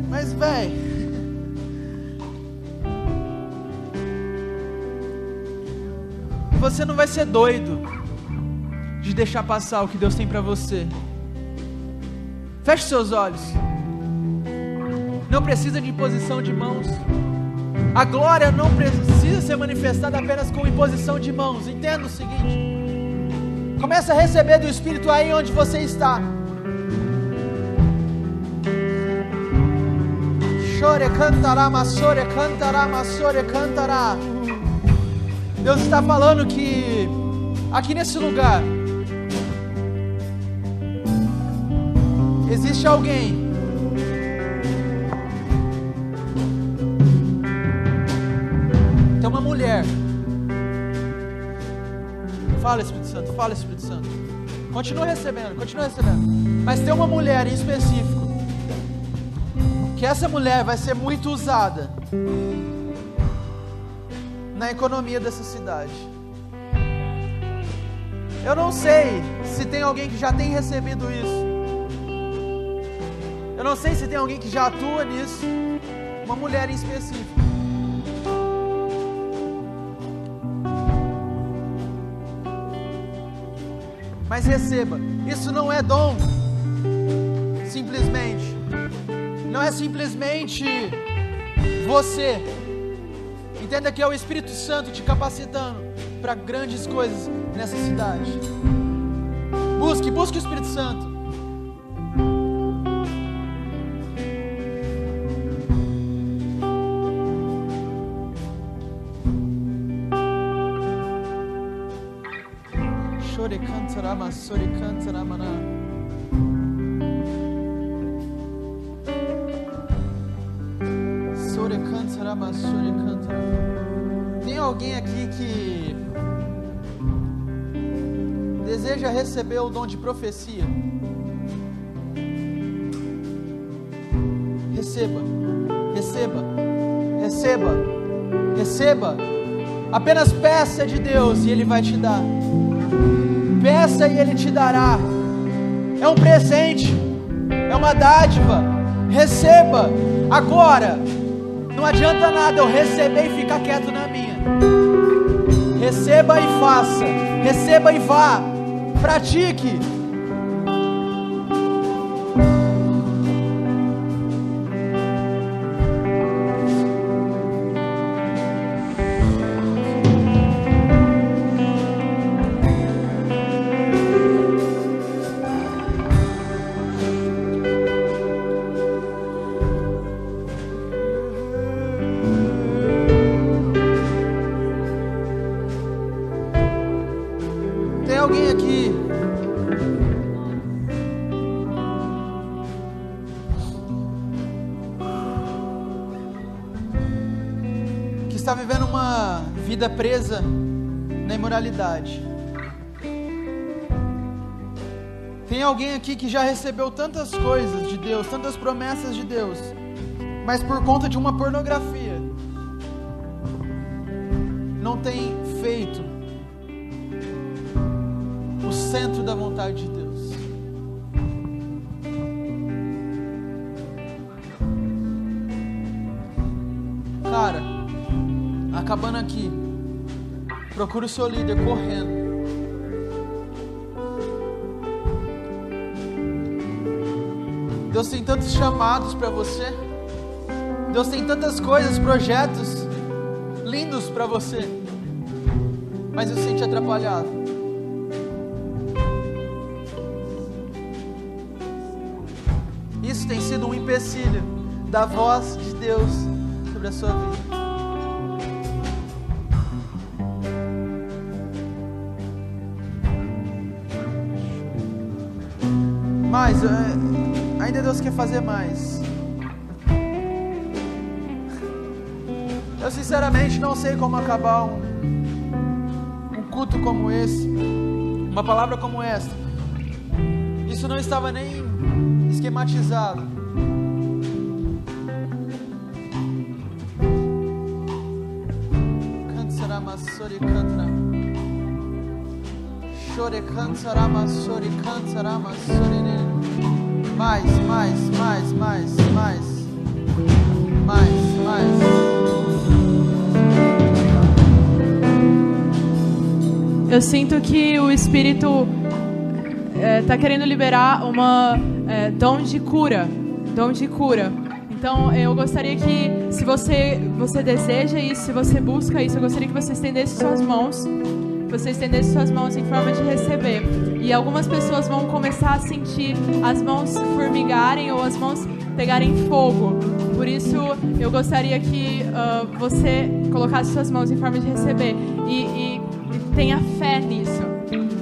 B: Mas, véi. Você não vai ser doido de deixar passar o que Deus tem para você. Feche seus olhos. Não precisa de imposição de mãos. A glória não precisa ser manifestada apenas com imposição de mãos. Entenda o seguinte: comece a receber do Espírito aí onde você está. Chore cantará, massore cantará, massore cantará. Deus está falando que aqui nesse lugar existe alguém mulher. Fala, Espírito Santo, fala, Espírito Santo. Continua recebendo, continua recebendo. Mas tem uma mulher em específico. Que essa mulher vai ser muito usada na economia dessa cidade. Eu não sei se tem alguém que já tem recebido isso. Eu não sei se tem alguém que já atua nisso. Uma mulher em específico. Mas receba, isso não é dom, simplesmente. Não é simplesmente você. Entenda que é o Espírito Santo te capacitando para grandes coisas nessa cidade. Busque, busque o Espírito Santo. Kantarama, sore kantarama. Tem alguém aqui que deseja receber o dom de profecia? Receba, receba, receba, receba. Apenas peça de Deus e Ele vai te dar. Peça e Ele te dará. É um presente, é uma dádiva. Receba agora. Não adianta nada eu receber e ficar quieto na minha. Receba e faça. Receba e vá. Pratique. Vida presa na imoralidade? Tem alguém aqui que já recebeu tantas coisas de Deus, tantas promessas de Deus, mas por conta de uma pornografia, não tem feito o centro da vontade de Deus. Cara, acabando aqui, procura o seu líder correndo. Deus tem tantos chamados para você. Deus tem tantas coisas, projetos lindos para você. Mas eu senti atrapalhado. Isso tem sido um empecilho da voz de Deus sobre a sua vida. Mas é, Ainda Deus quer fazer mais. Eu sinceramente não sei como acabar um, um culto como esse, uma palavra como esta. Isso não estava nem esquematizado. Cansará, massori, cantara. Chore, cansará, massori, cansará, massori, mais, mais, mais, mais, mais. Mais, mais.
C: Eu sinto que o Espírito está é, querendo liberar uma é, dom de cura, dom de cura. Então eu gostaria que, se você você deseja isso, se você busca isso, eu gostaria que você estendesse suas mãos você estendesse suas mãos em forma de receber. E algumas pessoas vão começar a sentir as mãos formigarem ou as mãos pegarem fogo. Por isso, eu gostaria que uh, você colocasse suas mãos em forma de receber e, e, e tenha fé nisso.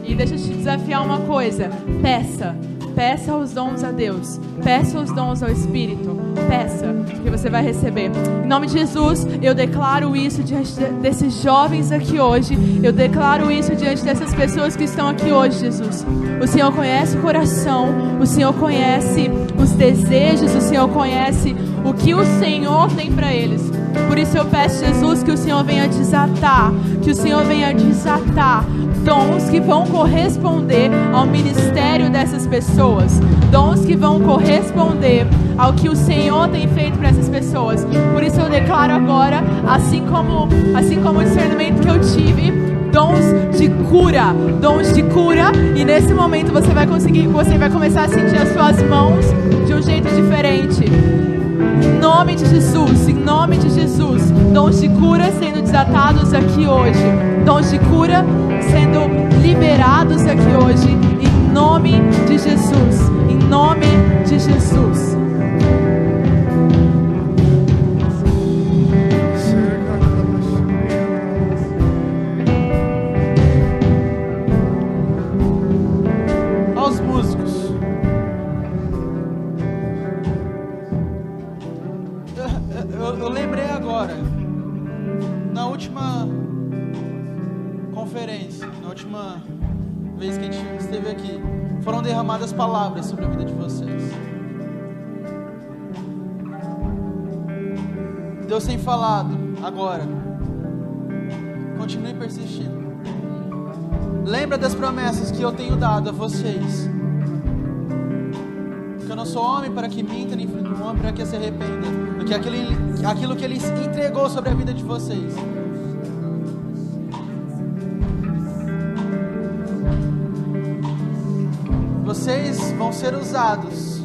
C: E deixa eu te desafiar uma coisa: peça Peça os dons a Deus. Peça os dons ao Espírito. Peça, que você vai receber. Em nome de Jesus, eu declaro isso diante desses jovens aqui hoje. Eu declaro isso diante dessas pessoas que estão aqui hoje, Jesus. O Senhor conhece o coração. O Senhor conhece os desejos. O Senhor conhece o que o Senhor tem para eles. Por isso eu peço, Jesus, que o Senhor venha desatar, que o Senhor venha desatar dons que vão corresponder ao ministério dessas pessoas, dons que vão corresponder ao que o Senhor tem feito para essas pessoas. Por isso eu declaro agora, assim como assim como o discernimento que eu tive, dons de cura, dons de cura, e nesse momento você vai conseguir, você vai começar a sentir as suas mãos de um jeito diferente. Nome de Jesus, em nome de Jesus, dons de cura sendo desatados aqui hoje, dons de cura sendo liberados aqui hoje, em nome de Jesus, em nome de Jesus.
B: Sobre a vida de vocês. Deus tem falado agora. Continue persistindo. Lembra das promessas que eu tenho dado a vocês. Que eu não sou homem para que minta, nem filho homem para que se arrependa. Do que aquilo que Ele entregou sobre a vida de vocês. Vão ser usados,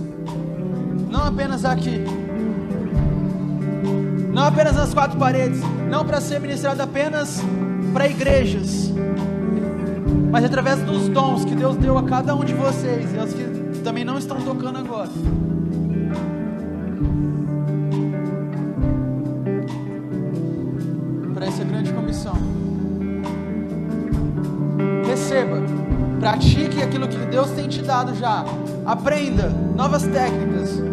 B: não apenas aqui, não apenas nas quatro paredes, não para ser ministrado apenas para igrejas, mas através dos dons que Deus deu a cada um de vocês e aos que também não estão tocando agora. Para essa grande comissão. Receba Pratique aquilo que Deus tem te dado já. Aprenda novas técnicas.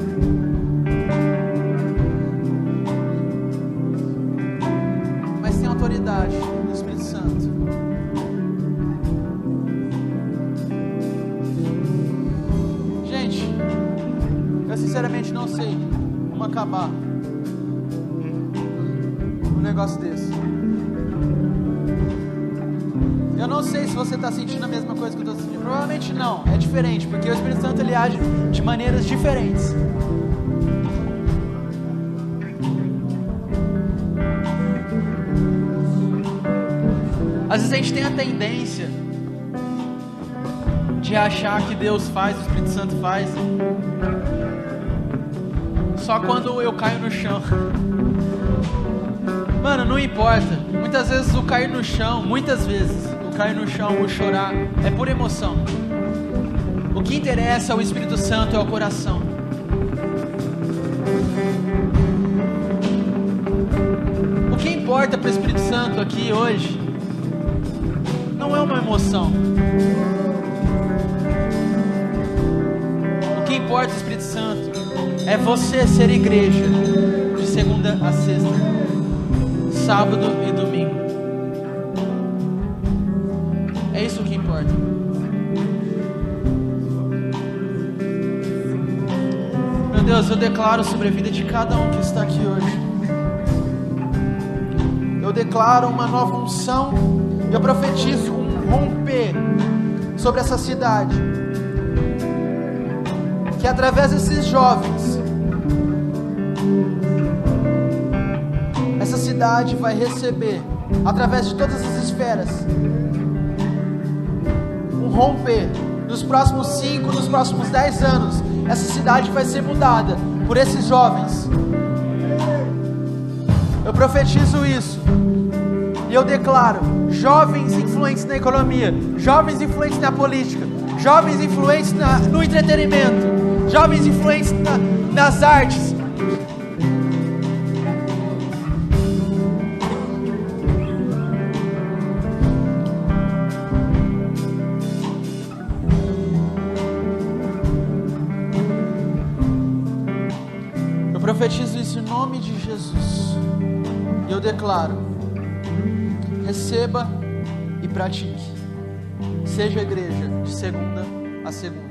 B: É diferente, porque o Espírito Santo ele age de maneiras diferentes. Às vezes a gente tem a tendência de achar que Deus faz, o Espírito Santo faz, só quando eu caio no chão. Mano, não importa. Muitas vezes o cair no chão, muitas vezes, o cair no chão, o chorar, é por emoção. O que interessa ao Espírito Santo é o coração. O que importa para o Espírito Santo aqui hoje não é uma emoção. O que importa, Espírito Santo, é você ser igreja de segunda a sexta, sábado e domingo. É isso que importa. Deus, eu declaro sobre a vida de cada um que está aqui hoje. Eu declaro uma nova unção. Eu profetizo um romper sobre essa cidade. Que através desses jovens, essa cidade vai receber, através de todas as esferas, um romper. Nos próximos 5, nos próximos 10 anos, essa cidade vai ser mudada por esses jovens. Eu profetizo isso. E eu declaro: jovens influentes na economia, jovens influentes na política, jovens influentes na, no entretenimento, jovens influentes na, nas artes. Eu declaro: receba e pratique. Seja igreja de segunda a segunda.